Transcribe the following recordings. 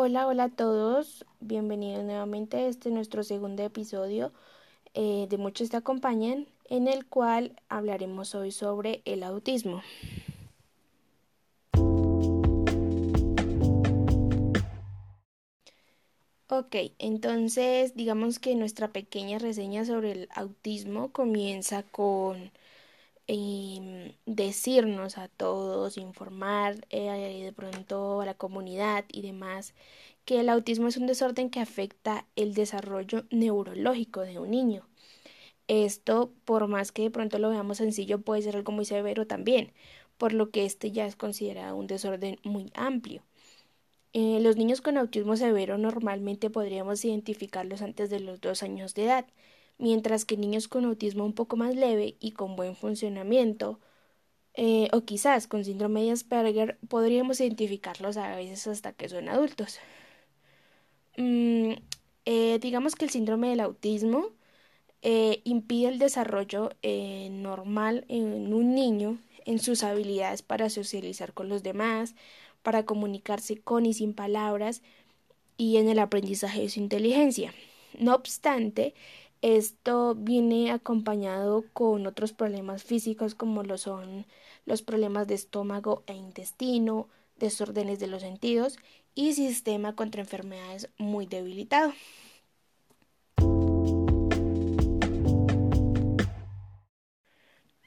Hola, hola a todos, bienvenidos nuevamente a este nuestro segundo episodio eh, de Muchos te acompañan, en el cual hablaremos hoy sobre el autismo. Ok, entonces digamos que nuestra pequeña reseña sobre el autismo comienza con eh, decirnos a todos, informar eh, de pronto a la comunidad y demás que el autismo es un desorden que afecta el desarrollo neurológico de un niño. Esto, por más que de pronto lo veamos sencillo, puede ser algo muy severo también, por lo que este ya es considerado un desorden muy amplio. Eh, los niños con autismo severo normalmente podríamos identificarlos antes de los dos años de edad, mientras que niños con autismo un poco más leve y con buen funcionamiento, eh, o quizás con síndrome de Asperger, podríamos identificarlos a veces hasta que son adultos. Mm, eh, digamos que el síndrome del autismo eh, impide el desarrollo normal en un niño en sus habilidades para socializar con los demás, para comunicarse con y sin palabras y en el aprendizaje de su inteligencia. No obstante, esto viene acompañado con otros problemas físicos como lo son los problemas de estómago e intestino, desórdenes de los sentidos y sistema contra enfermedades muy debilitado.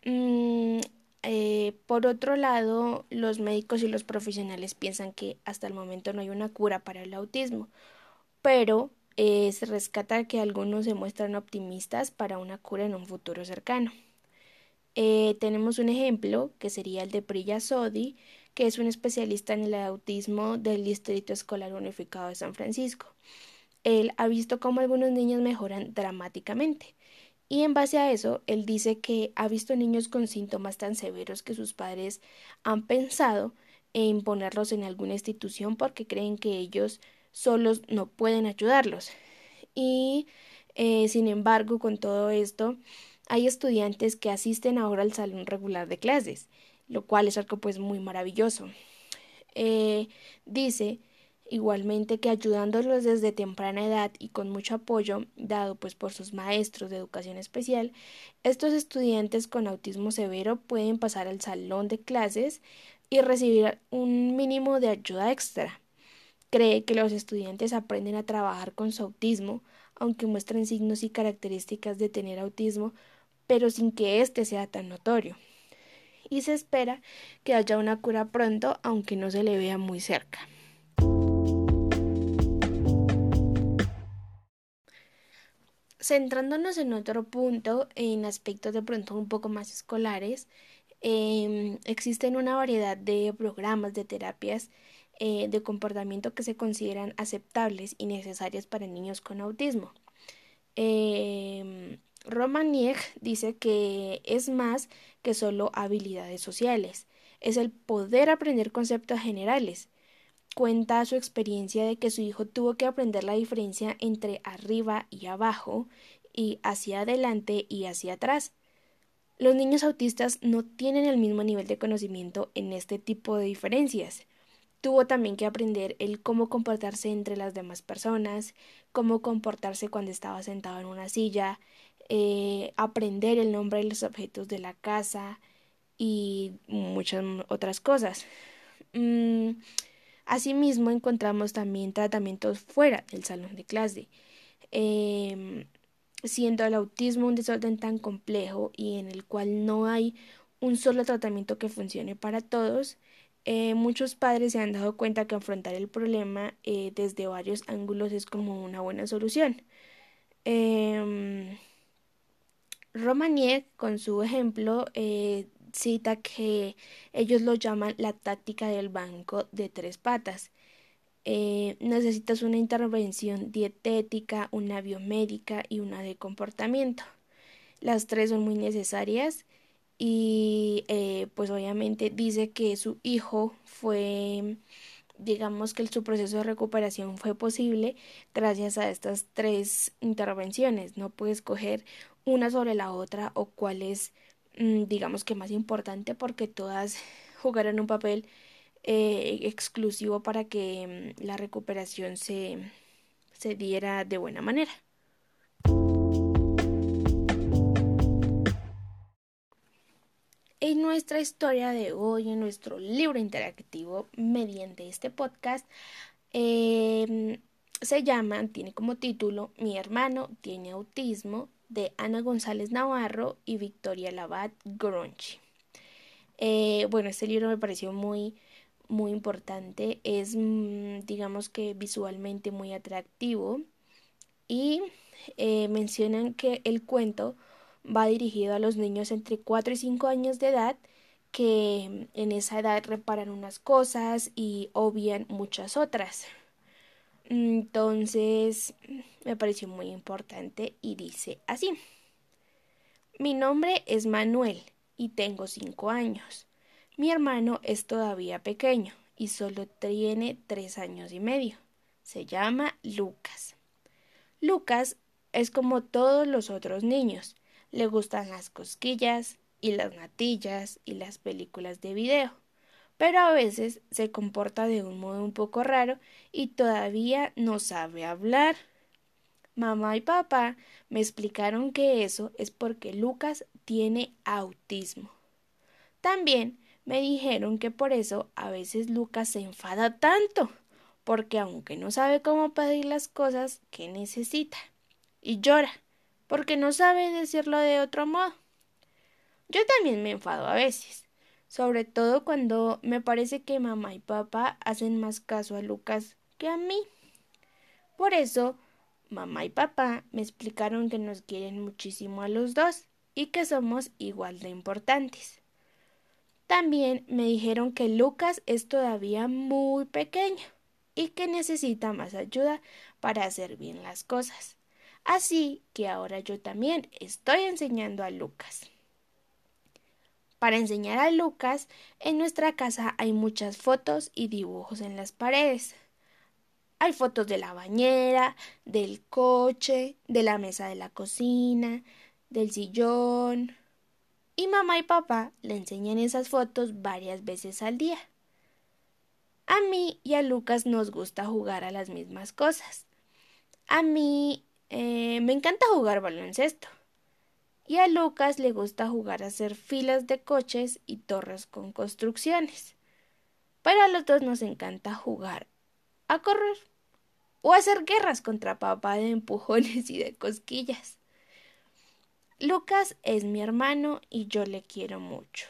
Mm, eh, por otro lado, los médicos y los profesionales piensan que hasta el momento no hay una cura para el autismo, pero eh, se rescata que algunos se muestran optimistas para una cura en un futuro cercano. Eh, tenemos un ejemplo que sería el de Priya Sodi, que es un especialista en el autismo del Distrito Escolar Unificado de San Francisco. Él ha visto cómo algunos niños mejoran dramáticamente. Y en base a eso, él dice que ha visto niños con síntomas tan severos que sus padres han pensado en ponerlos en alguna institución porque creen que ellos solos no pueden ayudarlos. Y eh, sin embargo, con todo esto, hay estudiantes que asisten ahora al salón regular de clases, lo cual es algo pues muy maravilloso. Eh, dice igualmente que ayudándolos desde temprana edad y con mucho apoyo dado pues por sus maestros de educación especial, estos estudiantes con autismo severo pueden pasar al salón de clases y recibir un mínimo de ayuda extra cree que los estudiantes aprenden a trabajar con su autismo, aunque muestren signos y características de tener autismo, pero sin que éste sea tan notorio. Y se espera que haya una cura pronto, aunque no se le vea muy cerca. Centrándonos en otro punto, en aspectos de pronto un poco más escolares, em, existen una variedad de programas de terapias eh, de comportamiento que se consideran aceptables y necesarias para niños con autismo. Eh, Romanieg dice que es más que solo habilidades sociales, es el poder aprender conceptos generales. Cuenta su experiencia de que su hijo tuvo que aprender la diferencia entre arriba y abajo y hacia adelante y hacia atrás. Los niños autistas no tienen el mismo nivel de conocimiento en este tipo de diferencias tuvo también que aprender el cómo comportarse entre las demás personas, cómo comportarse cuando estaba sentado en una silla, eh, aprender el nombre de los objetos de la casa y muchas otras cosas. Mm, asimismo, encontramos también tratamientos fuera del salón de clase. Em, siendo el autismo un desorden tan complejo y en el cual no hay un solo tratamiento que funcione para todos, eh, muchos padres se han dado cuenta que afrontar el problema eh, desde varios ángulos es como una buena solución. Eh, con su ejemplo, eh, cita que ellos lo llaman la táctica del banco de tres patas. necesitas una intervención dietética, una biomédica y una de comportamiento. Las tres son muy necesarias y eh, pues obviamente dice que su hijo fue digamos que su proceso de recuperación fue posible gracias a estas tres intervenciones no puede escoger una sobre la otra o cuál es mm, digamos que más importante porque todas jugaron un papel eh, exclusivo para que mm, la recuperación se, se diera de buena manera. En nuestra historia de hoy, en nuestro libro interactivo, mediante este podcast, em, se llama, tiene como título Mi hermano tiene autismo, de Ana González Navarro y Victoria Labat Gronchi. Eh, bueno, este libro me pareció muy, muy importante, es, mm, digamos que visualmente muy atractivo y eh, mencionan que el cuento va dirigido a los niños entre 4 y 5 años de edad que en esa edad reparan unas cosas y obvian muchas otras. Entonces me pareció muy importante y dice así. Mi nombre es Manuel y tengo 5 años. Mi hermano es todavía pequeño y solo tiene 3 años y medio. Se llama Lucas. Lucas es como todos los otros niños le gustan las cosquillas y las natillas y las películas de video, pero a veces se comporta de un modo un poco raro y todavía no sabe hablar. Mamá y papá me explicaron que eso es porque Lucas tiene autismo. También me dijeron que por eso a veces Lucas se enfada tanto, porque aunque no sabe cómo pedir las cosas que necesita, y llora, porque no sabe decirlo de otro modo. Yo también me enfado a veces, sobre todo cuando me parece que mamá y papá hacen más caso a Lucas que a mí. Por eso, mamá y papá me explicaron que nos quieren muchísimo a los dos y que somos igual de importantes. También me dijeron que Lucas es todavía muy pequeño y que necesita más ayuda para hacer bien las cosas. Así que ahora yo también estoy enseñando a Lucas. Para enseñar a Lucas, en nuestra casa hay muchas fotos y dibujos en las paredes. Hay fotos de la bañera, del coche, de la mesa de la cocina, del sillón. Y mamá y papá le enseñan esas fotos varias veces al día. A mí y a Lucas nos gusta jugar a las mismas cosas. A mí eh, me encanta jugar baloncesto. Y a Lucas le gusta jugar a hacer filas de coches y torres con construcciones. Pero a los dos nos encanta jugar a correr o hacer guerras contra papá de empujones y de cosquillas. Lucas es mi hermano y yo le quiero mucho.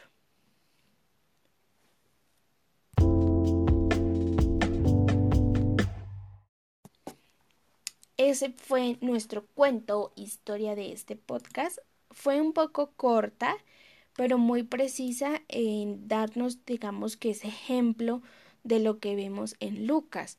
Ese fue nuestro cuento, historia de este podcast. Fue un poco corta, pero muy precisa en darnos, digamos, que ese ejemplo de lo que vemos en Lucas.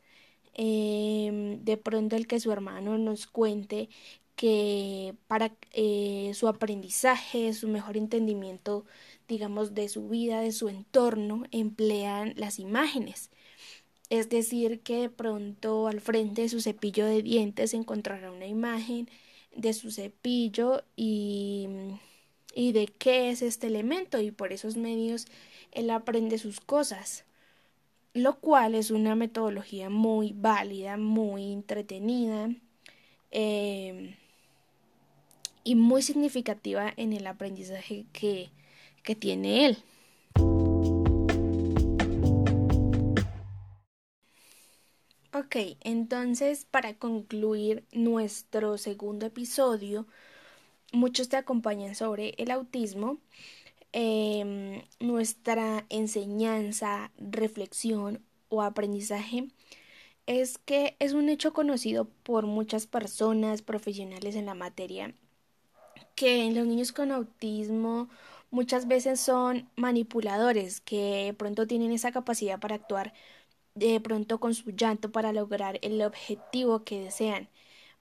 Em, de pronto el que su hermano nos cuente que para eh, su aprendizaje, su mejor entendimiento, digamos, de su vida, de su entorno, emplean las imágenes. Es decir, que de pronto al frente de su cepillo de dientes encontrará una imagen de su cepillo y, y de qué es este elemento y por esos medios él aprende sus cosas lo cual es una metodología muy válida, muy entretenida eh, y muy significativa en el aprendizaje que, que tiene él. Ok, entonces para concluir nuestro segundo episodio, muchos te acompañan sobre el autismo. Em, nuestra enseñanza, reflexión o aprendizaje es que es un hecho conocido por muchas personas profesionales en la materia que los niños con autismo muchas veces son manipuladores que pronto tienen esa capacidad para actuar de pronto con su llanto para lograr el objetivo que desean.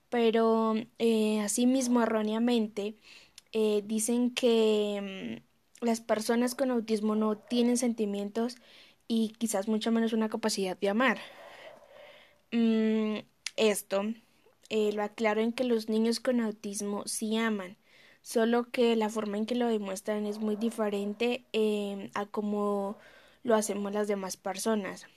Pero eh, asimismo erróneamente eh, dicen que mm, las personas con autismo no tienen sentimientos y quizás mucho menos una capacidad de amar. Mm, esto eh, lo aclaro en que los niños con autismo sí aman, solo que la forma en que lo demuestran es muy diferente a como lo hacemos las demás personas.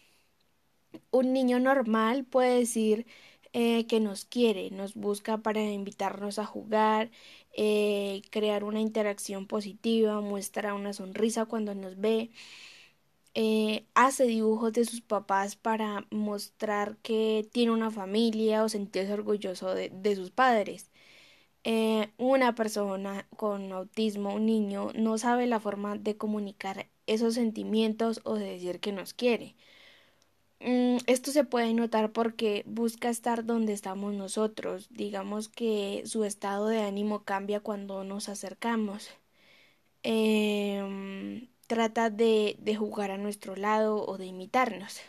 Un niño normal puede decir eh, que nos quiere, nos busca para invitarnos a jugar, eh, crear una interacción positiva, muestra una sonrisa cuando nos ve, eh, hace dibujos de sus papás para mostrar que tiene una familia o sentirse orgulloso de, de sus padres. Una persona con autismo, un niño, no sabe la forma de comunicar esos sentimientos o de decir que nos quiere. Mm, esto se puede notar porque busca estar donde estamos nosotros. Digamos que su estado de ánimo cambia cuando nos acercamos. Em, trata de, de, jugar a nuestro lado o de imitarnos.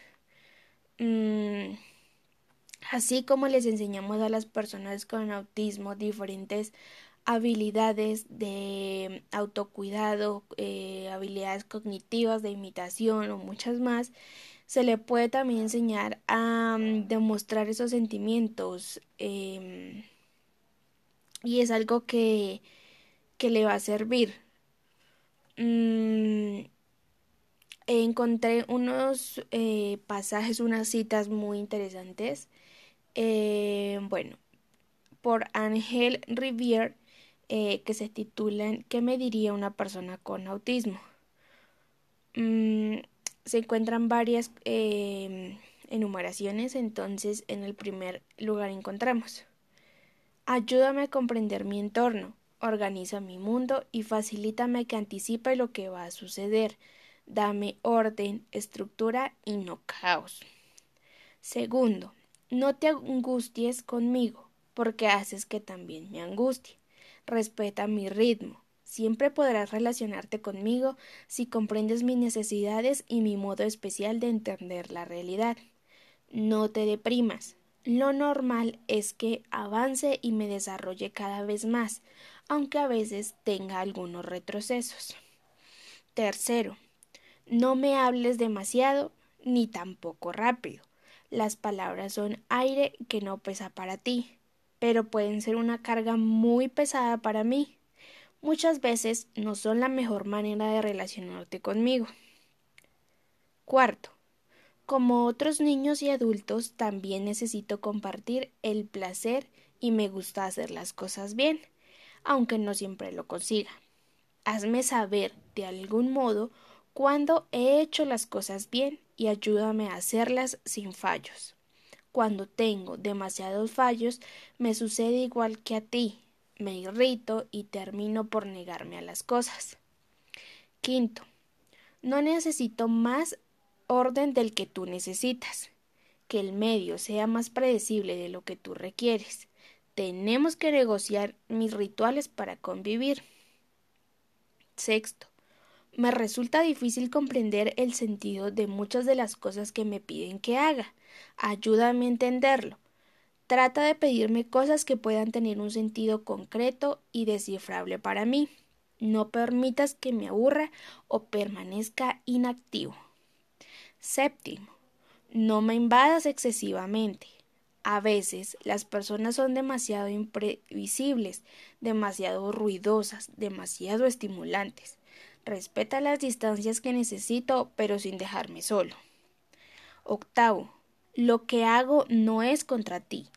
Mm, así como les enseñamos a las personas con autismo diferentes habilidades de autocuidado, eh, habilidades cognitivas de imitación o muchas más, se le puede también enseñar a mm, demostrar esos sentimientos eh, y es algo que, que, le va a servir. Mm, encontré unos eh, pasajes, unas citas muy interesantes eh, bueno, por Ángel Rivier, eh, que se titulan ¿Qué me diría una persona con autismo? Mm, se encuentran varias eh, enumeraciones, entonces en el primer lugar encontramos Ayúdame a comprender mi entorno, organiza mi mundo y facilítame que anticipe lo que va a suceder. Dame orden, estructura y no caos. Segundo, no te angusties conmigo, porque haces que también me angustie. Respeta mi ritmo. Siempre podrás relacionarte conmigo si comprendes mis necesidades y mi modo especial de entender la realidad. No te deprimas. Lo normal es que avance y me desarrolle cada vez más, aunque a veces tenga algunos retrocesos. Tercero, no me hables demasiado ni tampoco rápido. Las palabras son aire que no pesa para ti, pero pueden ser una carga muy pesada para mí. Muchas veces no son la mejor manera de relacionarte conmigo. Cuarto, como otros niños y adultos, también necesito compartir el placer y me gusta hacer las cosas bien, aunque no siempre lo consiga. Hazme saber, de algún modo, cuando he hecho las cosas bien y ayúdame a hacerlas sin fallos. Cuando tengo demasiados fallos, me sucede igual que a ti. Me irrito y termino por negarme a las cosas. Quinto, no necesito más orden del que tú necesitas. Que el medio sea más predecible de lo que tú requieres. Tenemos que negociar mis rituales para convivir. Sexto, me resulta difícil comprender el sentido de muchas de las cosas que me piden que haga. Ayúdame a entenderlo. Trata de pedirme cosas que puedan tener un sentido concreto y descifrable para mí. No permitas que me aburra o permanezca inactivo. Séptimo. No me invadas excesivamente. A veces las personas son demasiado imprevisibles, demasiado ruidosas, demasiado estimulantes. Respeta las distancias que necesito, pero sin dejarme solo. Octavo. Lo que hago no es contra ti.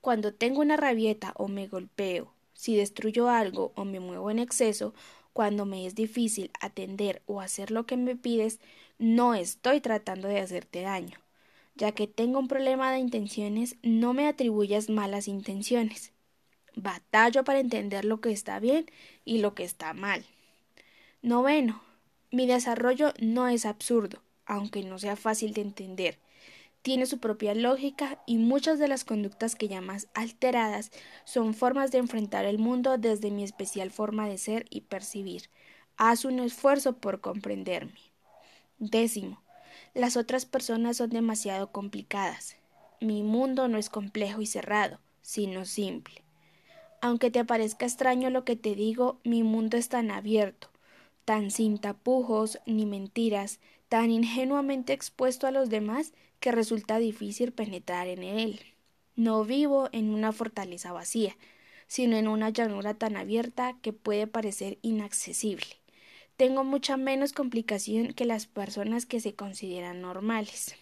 Cuando tengo una rabieta o me golpeo, si destruyo algo o me muevo en exceso, cuando me es difícil atender o hacer lo que me pides, no estoy tratando de hacerte daño. Ya que tengo un problema de intenciones, no me atribuyas malas intenciones. Batallo para entender lo que está bien y lo que está mal. Noveno. Mi desarrollo no es absurdo, aunque no sea fácil de entender. Tiene su propia lógica y muchas de las conductas que llamas alteradas son formas de enfrentar el mundo desde mi especial forma de ser y percibir. Haz un esfuerzo por comprenderme. Décimo. Las otras personas son demasiado complicadas. Mi mundo no es complejo y cerrado, sino simple. Aunque te parezca extraño lo que te digo, mi mundo es tan abierto, tan sin tapujos ni mentiras, tan ingenuamente expuesto a los demás que resulta difícil penetrar en él. No vivo en una fortaleza vacía, sino en una llanura tan abierta que puede parecer inaccesible. tengo mucha menos complicación que las personas que se consideran normales.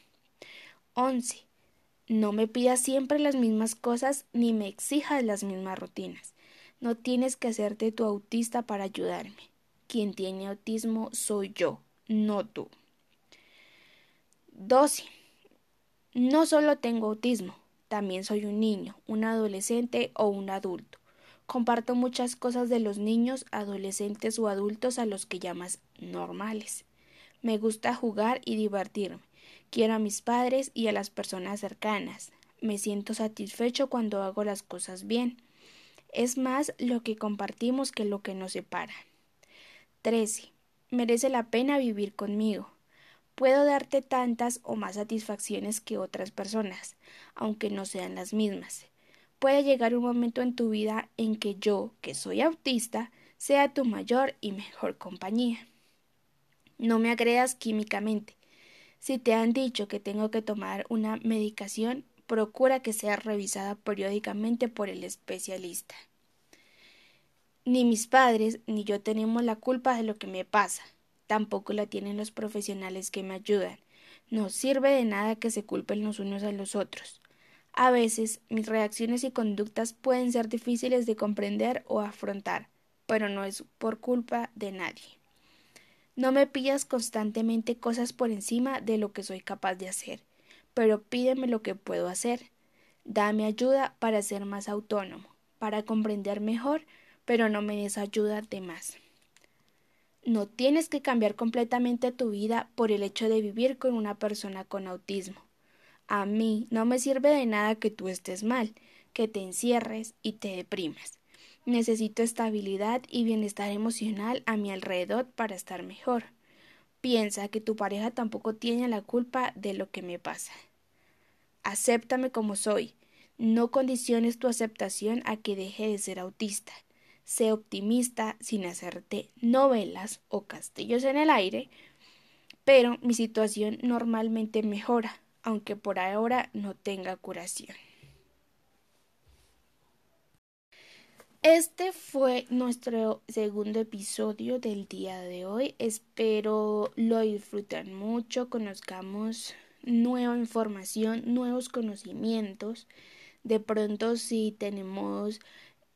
11. No me pidas siempre las mismas cosas ni me exijas las mismas rutinas. No tienes que hacerte tu autista para ayudarme. Quien tiene autismo soy yo, no tú. 12. No solo tengo autismo, también soy un niño, un adolescente o un adulto. Comparto muchas cosas de los niños, adolescentes o adultos a los que llamas normales. Me gusta jugar y divertirme. Quiero a mis padres y a las personas cercanas. Me siento satisfecho cuando hago las cosas bien. Es más lo que compartimos que lo que nos separa. 13. Merece la pena vivir conmigo. Puedo darte tantas o más satisfacciones que otras personas, aunque no sean las mismas puede llegar un momento en tu vida en que yo, que soy autista, sea tu mayor y mejor compañía. No me agredas químicamente. Si te han dicho que tengo que tomar una medicación, procura que sea revisada periódicamente por el especialista. Ni mis padres ni yo tenemos la culpa de lo que me pasa. Tampoco la tienen los profesionales que me ayudan. No sirve de nada que se culpen los unos a los otros. A veces mis reacciones y conductas pueden ser difíciles de comprender o afrontar, pero no es por culpa de nadie. No me pidas constantemente cosas por encima de lo que soy capaz de hacer, pero pídeme lo que puedo hacer. Dame ayuda para ser más autónomo, para comprender mejor, pero no me des ayuda de más. No tienes que cambiar completamente tu vida por el hecho de vivir con una persona con autismo. A mí no me sirve de nada que tú estés mal, que te encierres y te deprimas. Necesito estabilidad y bienestar emocional a mi alrededor para estar mejor. Piensa que tu pareja tampoco tiene la culpa de lo que me pasa. Acéptame como soy. No condiciones tu aceptación a que deje de ser autista. Sé optimista sin hacerte novelas o castillos en el aire, pero mi situación normalmente mejora aunque por ahora no tenga curación. Este fue nuestro segundo episodio del día de hoy. Espero lo disfruten mucho, conozcamos nueva información, nuevos conocimientos. De pronto si tenemos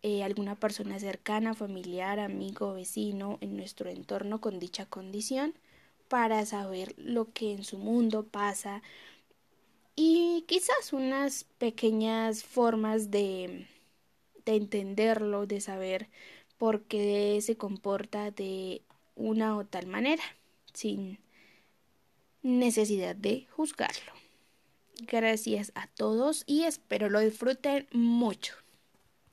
eh, alguna persona cercana, familiar, amigo, vecino en nuestro entorno con dicha condición, para saber lo que en su mundo pasa, y quizás unas pequeñas formas de, de entenderlo, de saber por qué se comporta de una o tal manera, sin necesidad de juzgarlo. Gracias a todos y espero lo disfruten mucho.